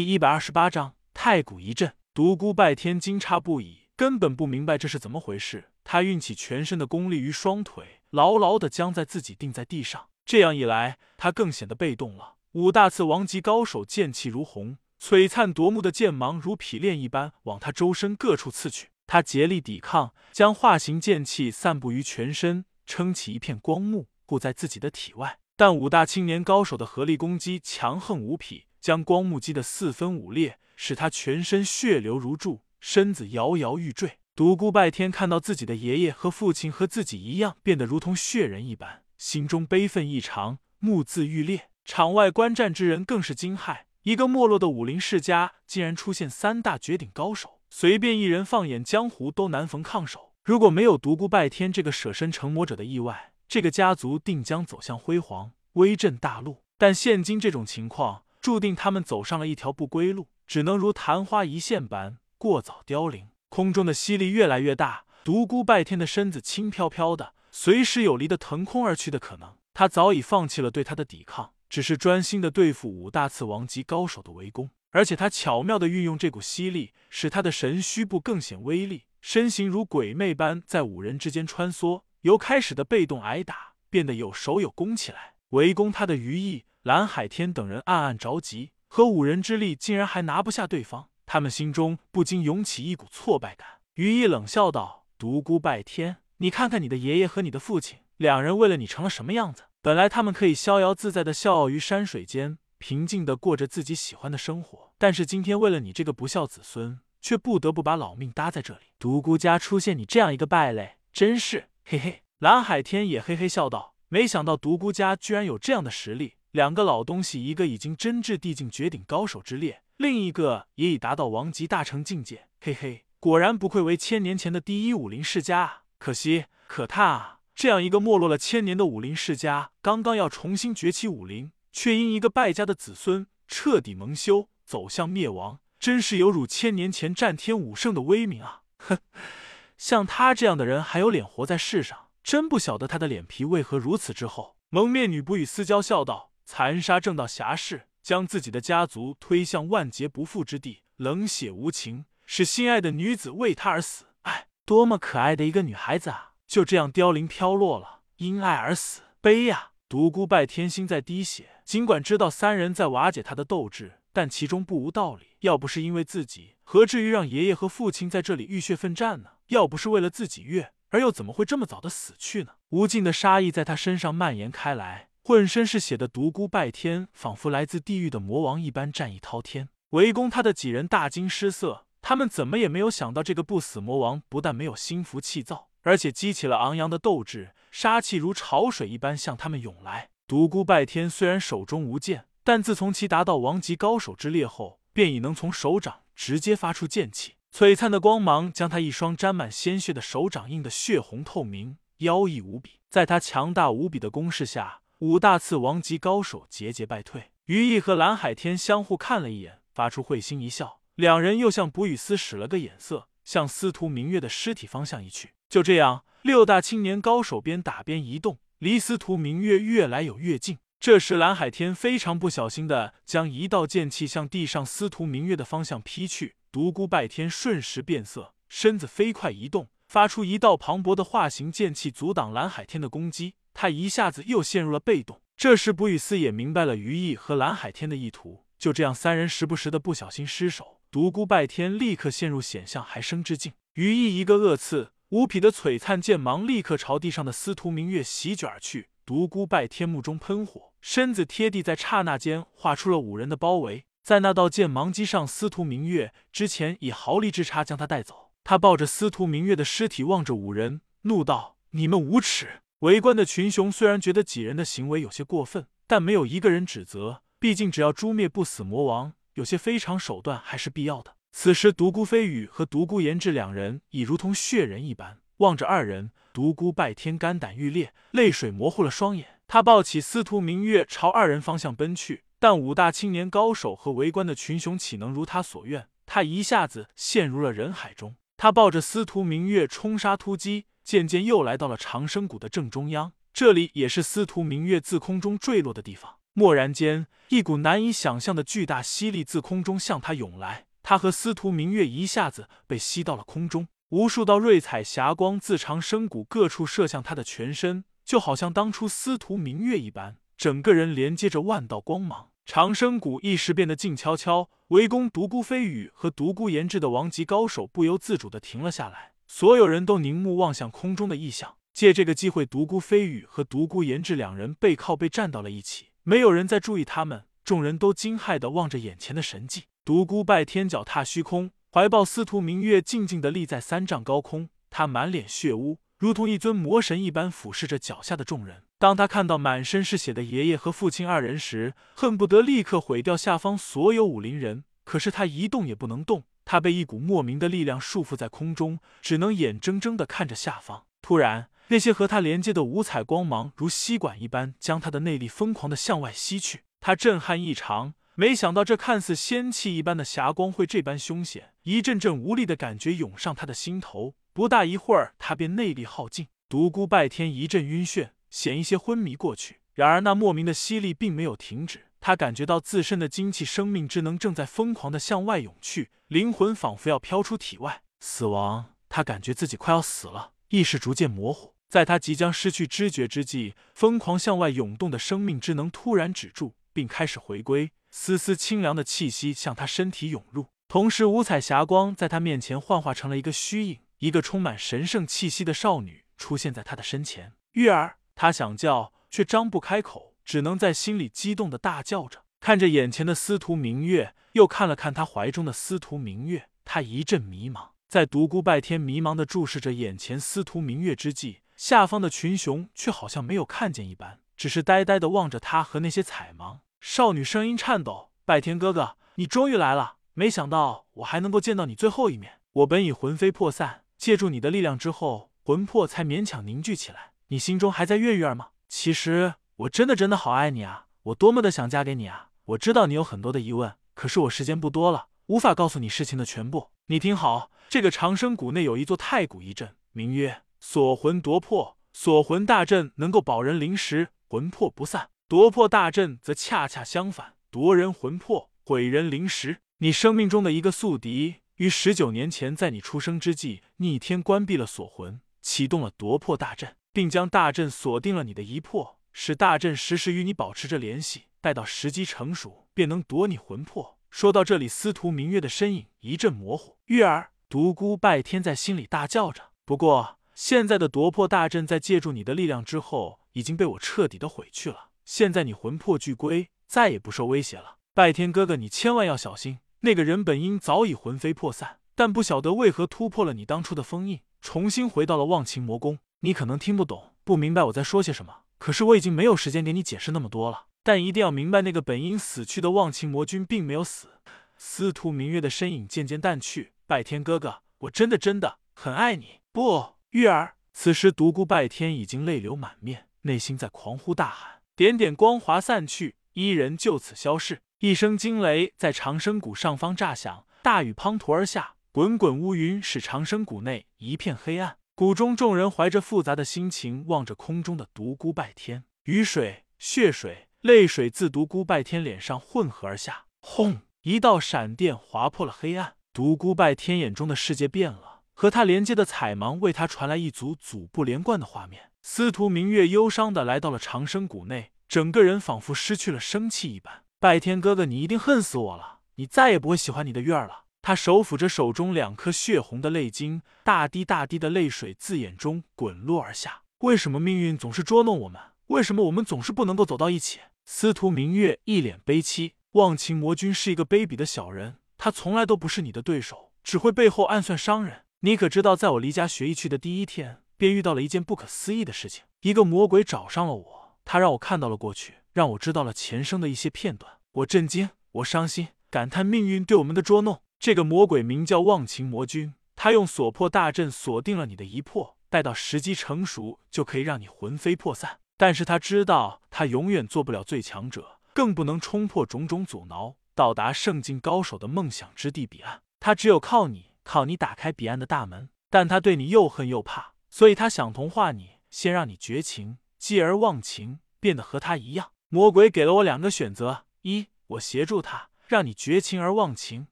第一百二十八章太古一震。独孤拜天惊诧不已，根本不明白这是怎么回事。他运起全身的功力于双腿，牢牢的将在自己定在地上。这样一来，他更显得被动了。五大次王级高手剑气如虹，璀璨夺目的剑芒如匹练一般往他周身各处刺去。他竭力抵抗，将化形剑气散布于全身，撑起一片光幕，护在自己的体外。但五大青年高手的合力攻击强横无匹。将光幕击得四分五裂，使他全身血流如注，身子摇摇欲坠。独孤拜天看到自己的爷爷和父亲和自己一样变得如同血人一般，心中悲愤异常，目眦欲裂。场外观战之人更是惊骇：一个没落的武林世家竟然出现三大绝顶高手，随便一人放眼江湖都难逢抗手。如果没有独孤拜天这个舍身成魔者的意外，这个家族定将走向辉煌，威震大陆。但现今这种情况。注定他们走上了一条不归路，只能如昙花一现般过早凋零。空中的吸力越来越大，独孤拜天的身子轻飘飘的，随时有离的腾空而去的可能。他早已放弃了对他的抵抗，只是专心的对付五大次王级高手的围攻。而且他巧妙的运用这股吸力，使他的神虚部更显威力，身形如鬼魅般在五人之间穿梭，由开始的被动挨打，变得有守有攻起来。围攻他的余意。蓝海天等人暗暗着急，和五人之力竟然还拿不下对方，他们心中不禁涌起一股挫败感。余毅冷笑道：“独孤拜天，你看看你的爷爷和你的父亲，两人为了你成了什么样子？本来他们可以逍遥自在的笑傲于山水间，平静的过着自己喜欢的生活，但是今天为了你这个不孝子孙，却不得不把老命搭在这里。独孤家出现你这样一个败类，真是嘿嘿。”蓝海天也嘿嘿笑道：“没想到独孤家居然有这样的实力。”两个老东西，一个已经真至地境绝顶高手之列，另一个也已达到王级大成境界。嘿嘿，果然不愧为千年前的第一武林世家啊！可惜，可叹啊！这样一个没落了千年的武林世家，刚刚要重新崛起武林，却因一个败家的子孙彻底蒙羞，走向灭亡，真是有辱千年前战天武圣的威名啊！哼，像他这样的人还有脸活在世上？真不晓得他的脸皮为何如此之厚。蒙面女不与私交笑道。残杀正道侠士，将自己的家族推向万劫不复之地，冷血无情，使心爱的女子为他而死。哎，多么可爱的一个女孩子啊！就这样凋零飘落了，因爱而死，悲呀！独孤拜天心在滴血，尽管知道三人在瓦解他的斗志，但其中不无道理。要不是因为自己，何至于让爷爷和父亲在这里浴血奋战呢？要不是为了自己月，而又怎么会这么早的死去呢？无尽的杀意在他身上蔓延开来。浑身是血的独孤拜天，仿佛来自地狱的魔王一般，战意滔天。围攻他的几人大惊失色，他们怎么也没有想到，这个不死魔王不但没有心浮气躁，而且激起了昂扬的斗志，杀气如潮水一般向他们涌来。独孤拜天虽然手中无剑，但自从其达到王级高手之列后，便已能从手掌直接发出剑气，璀璨的光芒将他一双沾满鲜血的手掌映得血红透明，妖异无比。在他强大无比的攻势下，五大次王级高手节节败退，于毅和蓝海天相互看了一眼，发出会心一笑。两人又向卜雨思使了个眼色，向司徒明月的尸体方向移去。就这样，六大青年高手边打边移动，离司徒明月越来有越近。这时，蓝海天非常不小心的将一道剑气向地上司徒明月的方向劈去。独孤拜天瞬时变色，身子飞快移动，发出一道磅礴的化形剑气，阻挡蓝海天的攻击。他一下子又陷入了被动。这时，卜雨思也明白了于毅和蓝海天的意图。就这样，三人时不时的不小心失手，独孤拜天立刻陷入险象还生之境。于毅一个恶刺，无匹的璀璨剑芒立刻朝地上的司徒明月席卷而去。独孤拜天目中喷火，身子贴地，在刹那间画出了五人的包围。在那道剑芒击上司徒明月之前，以毫厘之差将他带走。他抱着司徒明月的尸体，望着五人，怒道：“你们无耻！”围观的群雄虽然觉得几人的行为有些过分，但没有一个人指责。毕竟，只要诛灭不死魔王，有些非常手段还是必要的。此时，独孤飞羽和独孤延志两人已如同血人一般望着二人。独孤拜天肝胆欲裂，泪水模糊了双眼。他抱起司徒明月朝二人方向奔去，但五大青年高手和围观的群雄岂能如他所愿？他一下子陷入了人海中。他抱着司徒明月冲杀突击。渐渐又来到了长生谷的正中央，这里也是司徒明月自空中坠落的地方。蓦然间，一股难以想象的巨大吸力自空中向他涌来，他和司徒明月一下子被吸到了空中。无数道瑞彩霞光自长生谷各处射向他的全身，就好像当初司徒明月一般，整个人连接着万道光芒。长生谷一时变得静悄悄，围攻独孤飞羽和独孤延志的王级高手不由自主的停了下来，所有人都凝目望向空中的异象。借这个机会，独孤飞羽和独孤延志两人背靠背站到了一起。没有人再注意他们，众人都惊骇的望着眼前的神迹。独孤拜天脚踏虚空，怀抱司徒明月，静静的立在三丈高空。他满脸血污，如同一尊魔神一般俯视着脚下的众人。当他看到满身是血的爷爷和父亲二人时，恨不得立刻毁掉下方所有武林人。可是他一动也不能动，他被一股莫名的力量束缚在空中，只能眼睁睁的看着下方。突然。那些和他连接的五彩光芒如吸管一般，将他的内力疯狂的向外吸去。他震撼异常，没想到这看似仙气一般的霞光会这般凶险。一阵阵无力的感觉涌上他的心头，不大一会儿，他便内力耗尽。独孤拜天一阵晕眩，险一些昏迷过去。然而那莫名的吸力并没有停止，他感觉到自身的精气生命之能正在疯狂的向外涌去，灵魂仿佛要飘出体外。死亡，他感觉自己快要死了，意识逐渐模糊。在他即将失去知觉之际，疯狂向外涌动的生命之能突然止住，并开始回归。丝丝清凉的气息向他身体涌入，同时五彩霞光在他面前幻化成了一个虚影，一个充满神圣气息的少女出现在他的身前。月儿，他想叫，却张不开口，只能在心里激动的大叫着，看着眼前的司徒明月，又看了看他怀中的司徒明月，他一阵迷茫。在独孤拜天迷茫的注视着眼前司徒明月之际。下方的群雄却好像没有看见一般，只是呆呆的望着他和那些彩芒。少女声音颤抖：“拜天哥哥，你终于来了！没想到我还能够见到你最后一面。我本已魂飞魄散，借助你的力量之后，魂魄才勉强凝聚起来。你心中还在月月儿吗？其实我真的真的好爱你啊！我多么的想嫁给你啊！我知道你有很多的疑问，可是我时间不多了，无法告诉你事情的全部。你听好，这个长生谷内有一座太古一阵，名曰……”锁魂夺魄，锁魂大阵能够保人灵石，魂魄不散；夺魄大阵则恰恰相反，夺人魂魄，毁人灵石。你生命中的一个宿敌，于十九年前在你出生之际逆天关闭了锁魂，启动了夺魄大阵，并将大阵锁定了你的一魄，使大阵时时与你保持着联系。待到时机成熟，便能夺你魂魄。说到这里，司徒明月的身影一阵模糊。月儿，独孤拜天在心里大叫着。不过。现在的夺魄大阵在借助你的力量之后，已经被我彻底的毁去了。现在你魂魄俱归，再也不受威胁了。拜天哥哥，你千万要小心。那个人本应早已魂飞魄散，但不晓得为何突破了你当初的封印，重新回到了忘情魔宫。你可能听不懂，不明白我在说些什么。可是我已经没有时间给你解释那么多了。但一定要明白，那个本应死去的忘情魔君并没有死。司徒明月的身影渐渐淡去。拜天哥哥，我真的真的很爱你。不。玉儿，此时独孤拜天已经泪流满面，内心在狂呼大喊。点点光华散去，伊人就此消逝。一声惊雷在长生谷上方炸响，大雨滂沱而下，滚滚乌云使长生谷内一片黑暗。谷中众人怀着复杂的心情望着空中的独孤拜天，雨水、血水、泪水自独孤拜天脸上混合而下。轰！一道闪电划破了黑暗，独孤拜天眼中的世界变了。和他连接的彩芒为他传来一组组不连贯的画面。司徒明月忧伤的来到了长生谷内，整个人仿佛失去了生气一般。拜天哥哥，你一定恨死我了！你再也不会喜欢你的月儿了。他手抚着手中两颗血红的泪晶，大滴大滴的泪水自眼中滚落而下。为什么命运总是捉弄我们？为什么我们总是不能够走到一起？司徒明月一脸悲戚。忘情魔君是一个卑鄙的小人，他从来都不是你的对手，只会背后暗算商人。你可知道，在我离家学艺去的第一天，便遇到了一件不可思议的事情。一个魔鬼找上了我，他让我看到了过去，让我知道了前生的一些片段。我震惊，我伤心，感叹命运对我们的捉弄。这个魔鬼名叫忘情魔君，他用锁魄大阵锁定了你的一魄，待到时机成熟，就可以让你魂飞魄散。但是他知道，他永远做不了最强者，更不能冲破种种阻挠，到达圣境高手的梦想之地彼岸。他只有靠你。靠你打开彼岸的大门，但他对你又恨又怕，所以他想同化你，先让你绝情，继而忘情，变得和他一样。魔鬼给了我两个选择：一，我协助他，让你绝情而忘情，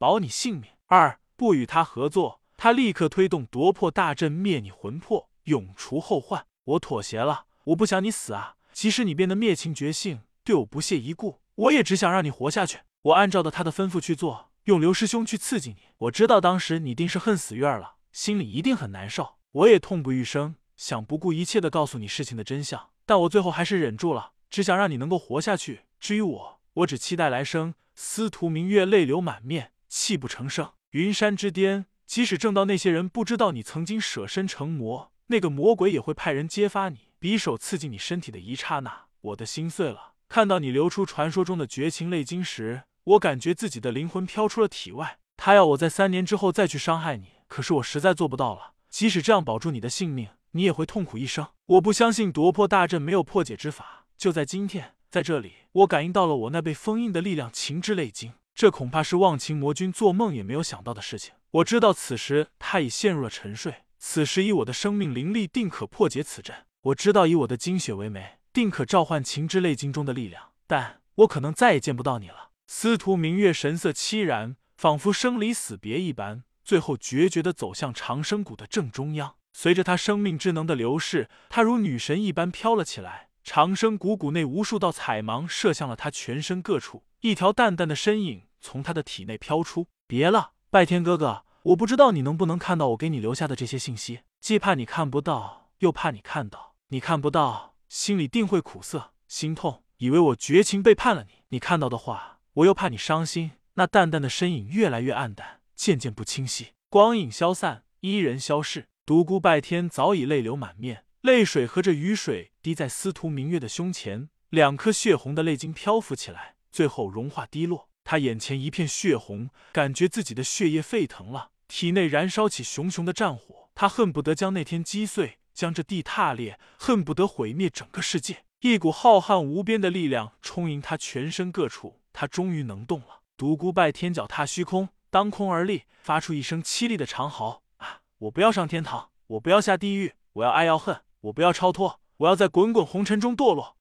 保你性命；二，不与他合作，他立刻推动夺魄大阵灭你魂魄，永除后患。我妥协了，我不想你死啊！即使你变得灭情绝性，对我不屑一顾，我也只想让你活下去。我按照的他的吩咐去做，用刘师兄去刺激你。我知道当时你定是恨死月儿了，心里一定很难受。我也痛不欲生，想不顾一切的告诉你事情的真相，但我最后还是忍住了，只想让你能够活下去。至于我，我只期待来生。司徒明月泪流满面，泣不成声。云山之巅，即使正道那些人不知道你曾经舍身成魔，那个魔鬼也会派人揭发你。匕首刺进你身体的一刹那，我的心碎了。看到你流出传说中的绝情泪晶时，我感觉自己的灵魂飘出了体外。他要我在三年之后再去伤害你，可是我实在做不到了。即使这样保住你的性命，你也会痛苦一生。我不相信夺魄大阵没有破解之法。就在今天，在这里，我感应到了我那被封印的力量——情之泪晶。这恐怕是忘情魔君做梦也没有想到的事情。我知道此时他已陷入了沉睡。此时以我的生命灵力，定可破解此阵。我知道以我的精血为媒，定可召唤情之泪晶中的力量。但我可能再也见不到你了。司徒明月神色凄然，仿佛生离死别一般。最后决绝地走向长生谷的正中央，随着他生命之能的流逝，他如女神一般飘了起来。长生谷谷内无数道彩芒射向了他全身各处，一条淡淡的身影从他的体内飘出。别了，拜天哥哥，我不知道你能不能看到我给你留下的这些信息，既怕你看不到，又怕你看到。你看不到，心里定会苦涩、心痛，以为我绝情背叛了你；你看到的话，我又怕你伤心。那淡淡的身影越来越暗淡。渐渐不清晰，光影消散，伊人消逝。独孤拜天早已泪流满面，泪水和着雨水滴在司徒明月的胸前，两颗血红的泪晶漂浮起来，最后融化滴落。他眼前一片血红，感觉自己的血液沸腾了，体内燃烧起熊熊的战火。他恨不得将那天击碎，将这地踏裂，恨不得毁灭整个世界。一股浩瀚无边的力量充盈他全身各处，他终于能动了。独孤拜天脚踏虚空。当空而立，发出一声凄厉的长嚎：“啊！我不要上天堂，我不要下地狱，我要爱要恨，我不要超脱，我要在滚滚红尘中堕落。”